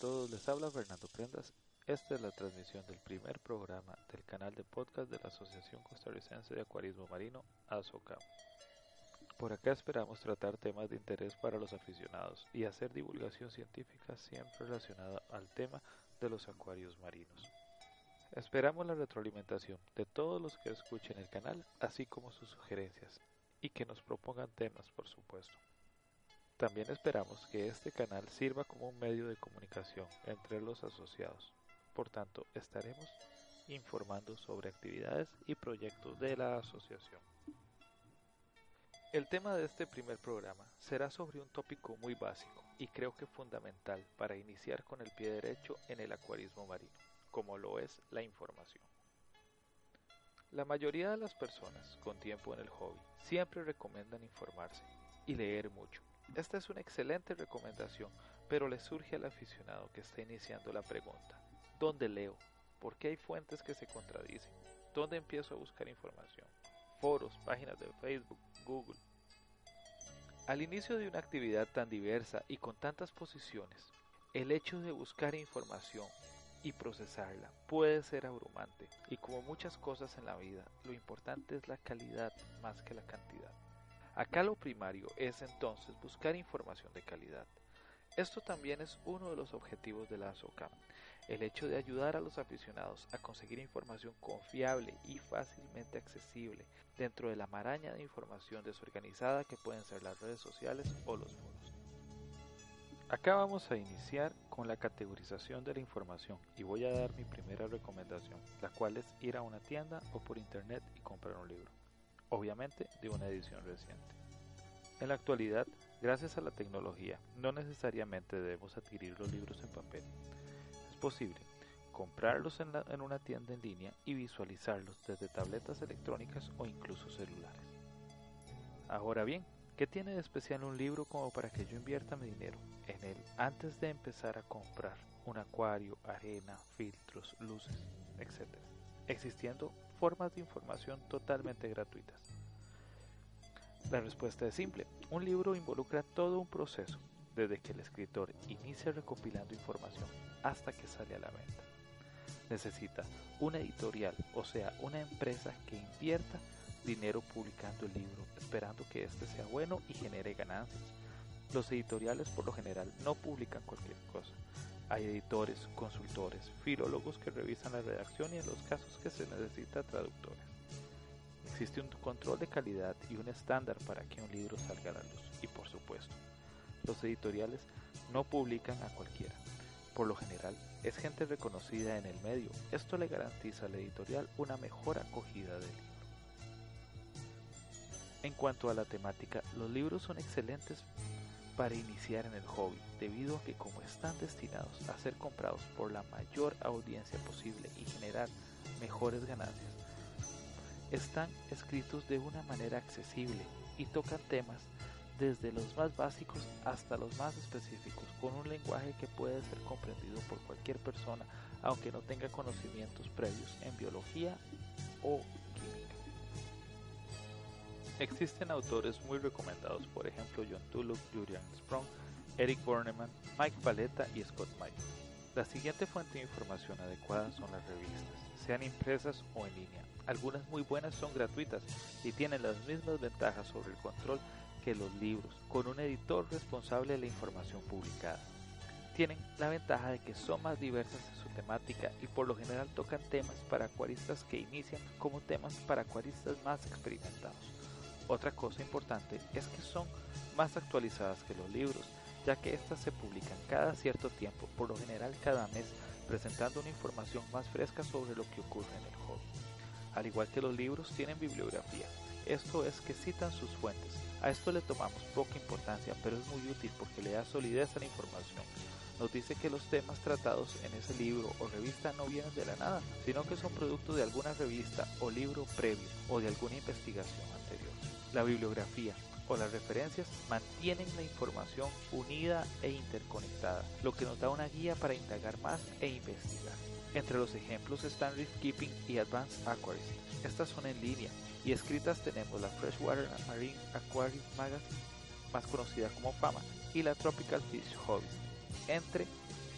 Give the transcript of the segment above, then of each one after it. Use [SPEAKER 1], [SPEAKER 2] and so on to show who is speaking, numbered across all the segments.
[SPEAKER 1] Todos les habla Fernando Prendas. Esta es la transmisión del primer programa del canal de podcast de la Asociación Costarricense de Acuarismo Marino, ASOCAM. Por acá esperamos tratar temas de interés para los aficionados y hacer divulgación científica siempre relacionada al tema de los acuarios marinos. Esperamos la retroalimentación de todos los que escuchen el canal, así como sus sugerencias, y que nos propongan temas, por supuesto. También esperamos que este canal sirva como un medio de comunicación entre los asociados. Por tanto, estaremos informando sobre actividades y proyectos de la asociación. El tema de este primer programa será sobre un tópico muy básico y creo que fundamental para iniciar con el pie derecho en el acuarismo marino, como lo es la información. La mayoría de las personas con tiempo en el hobby siempre recomiendan informarse y leer mucho esta es una excelente recomendación, pero le surge al aficionado que está iniciando la pregunta, ¿dónde leo? ¿Por qué hay fuentes que se contradicen? ¿Dónde empiezo a buscar información? Foros, páginas de Facebook, Google. Al inicio de una actividad tan diversa y con tantas posiciones, el hecho de buscar información y procesarla puede ser abrumante y como muchas cosas en la vida, lo importante es la calidad más que la cantidad. Acá lo primario es entonces buscar información de calidad. Esto también es uno de los objetivos de la ASOCAM, el hecho de ayudar a los aficionados a conseguir información confiable y fácilmente accesible dentro de la maraña de información desorganizada que pueden ser las redes sociales o los foros. Acá vamos a iniciar con la categorización de la información y voy a dar mi primera recomendación, la cual es ir a una tienda o por internet y comprar un libro obviamente de una edición reciente. En la actualidad, gracias a la tecnología, no necesariamente debemos adquirir los libros en papel. Es posible comprarlos en, una tienda en línea y visualizarlos desde tabletas electrónicas o incluso celulares. Ahora bien, ¿qué tiene de especial un libro como para que yo invierta mi dinero en él antes de empezar a comprar un acuario, arena, filtros, luces, etcétera? Existiendo formas de información totalmente gratuitas. La respuesta es simple. Un libro involucra todo un proceso, desde que el escritor inicia recopilando información hasta que sale a la venta. Necesita una editorial, o sea, una empresa que invierta dinero publicando el libro, esperando que éste sea bueno y genere ganancias. Los editoriales por lo general no publican cualquier cosa, hay editores, consultores, filólogos que revisan la redacción y en los casos que se necesita traductores. Existe un control de calidad y un estándar para que un libro salga a la luz. Y por supuesto, los editoriales no publican a cualquiera. Por lo general, es gente reconocida en el medio. Esto le garantiza al editorial una mejor acogida del libro. En cuanto a la temática, los libros son excelentes para iniciar en el hobby, debido a que como están destinados a ser comprados por la mayor audiencia posible y generar mejores ganancias, están escritos de una manera accesible y tocan temas desde los más básicos hasta los más específicos, con un lenguaje que puede ser comprendido por cualquier persona, aunque no tenga conocimientos previos en biología o Existen autores muy recomendados, por ejemplo John Tulloch, Julian Sprung, Eric Bornemann, Mike Paletta y Scott Michael. La siguiente fuente de información adecuada son las revistas, sean impresas o en línea. Algunas muy buenas son gratuitas y tienen las mismas ventajas sobre el control que los libros, con un editor responsable de la información publicada. Tienen la ventaja de que son más diversas en su temática y por lo general tocan temas para acuaristas que inician como temas para acuaristas más experimentados. Otra cosa importante es que son más actualizadas que los libros, ya que éstas se publican cada cierto tiempo, por lo general cada mes, presentando una información más fresca sobre lo que ocurre en el hobby. Al igual que los libros, tienen bibliografía, esto es que citan sus fuentes. A esto le tomamos poca importancia, pero es muy útil porque le da solidez a la información. nos dice que los temas tratados en ese libro o revista no vienen de la nada, sino que son producto de alguna revista o libro previo o de alguna investigación anterior. La bibliografía o las referencias mantienen la información unida e interconectada, lo que nos da una guía para indagar más e investigar. Entre los ejemplos están Keeping y Advanced Aquarism. Estas son en línea y escritas tenemos la Freshwater Marine Aquarium Magazine, más conocida como FAMA, y la Tropical Fish Hobby, entre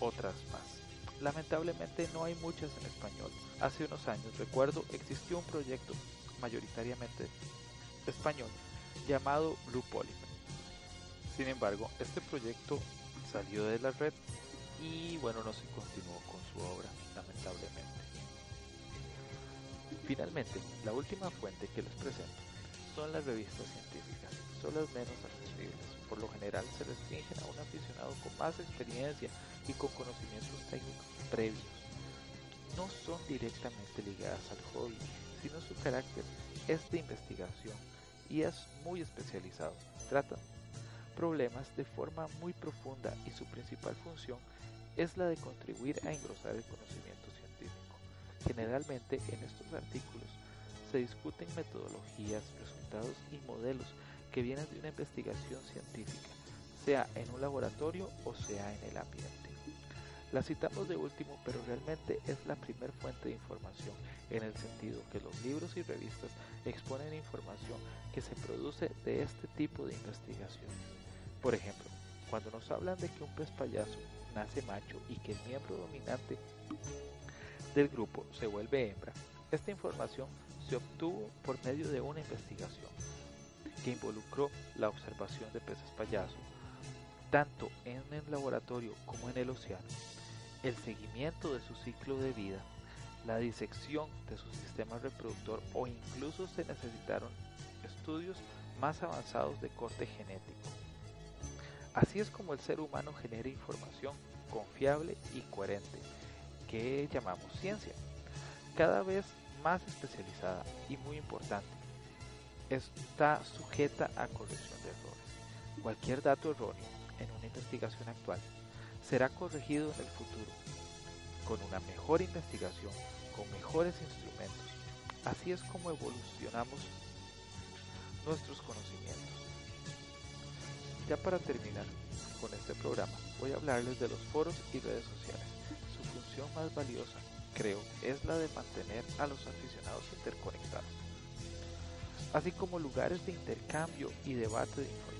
[SPEAKER 1] otras más. Lamentablemente no hay muchas en español. Hace unos años, recuerdo, existió un proyecto mayoritariamente español llamado Blue Polyp. Sin embargo, este proyecto salió de la red y bueno, no se continuó con su obra, lamentablemente. Finalmente, la última fuente que les presento son las revistas científicas, son las menos accesibles. Por lo general se restringen a un aficionado con más experiencia y con conocimientos técnicos previos. No son directamente ligadas al hobby, sino su carácter es de investigación y es muy especializado. Trata problemas de forma muy profunda y su principal función es la de contribuir a engrosar el conocimiento científico. Generalmente en estos artículos se discuten metodologías, resultados y modelos que vienen de una investigación científica, sea en un laboratorio o sea en el ambiente. La citamos de último, pero realmente es la primer fuente de información, en el sentido que los libros y revistas exponen información que se produce de este tipo de investigaciones. Por ejemplo, cuando nos hablan de que un pez payaso nace macho y que el miembro dominante del grupo se vuelve hembra, esta información se obtuvo por medio de una investigación que involucró la observación de peces payasos, tanto en el laboratorio como en el océano, el seguimiento de su ciclo de vida, la disección de su sistema reproductor o incluso se necesitaron estudios más avanzados de corte genético. Así es como el ser humano genera información confiable y coherente, que llamamos ciencia, cada vez más especializada y muy importante. Está sujeta a corrección de errores. Cualquier dato erróneo en una investigación actual será corregido en el futuro con una mejor investigación, con mejores instrumentos. Así es como evolucionamos nuestros conocimientos. Ya para terminar con este programa, voy a hablarles de los foros y redes sociales. Su función más valiosa, creo, es la de mantener a los aficionados interconectados, así como lugares de intercambio y debate de información.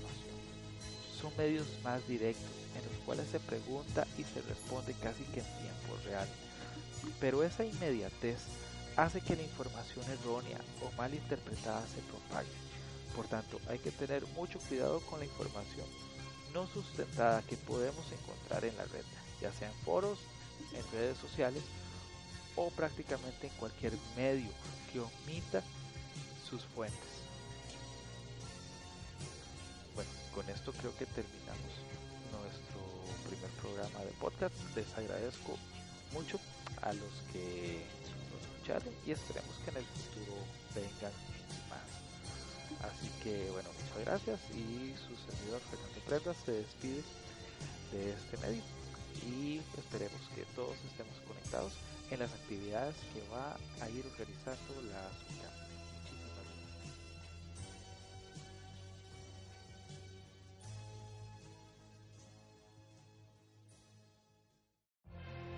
[SPEAKER 1] Son medios más directos en los cuales se pregunta y se responde casi que en tiempo real. Pero esa inmediatez hace que la información errónea o mal interpretada se propague. Por tanto, hay que tener mucho cuidado con la información no sustentada que podemos encontrar en la red, ya sea en foros, en redes sociales o prácticamente en cualquier medio que omita sus fuentes. Con esto creo que terminamos primer programa de podcast. Les agradezco mucho a los que nos escucharon y esperemos que en el futuro vengan más. Así que bueno, muchas gracias y su servidor Fernando Prendas se despide de este medio y esperemos que todos estemos conectados en las actividades que va a ir organizando la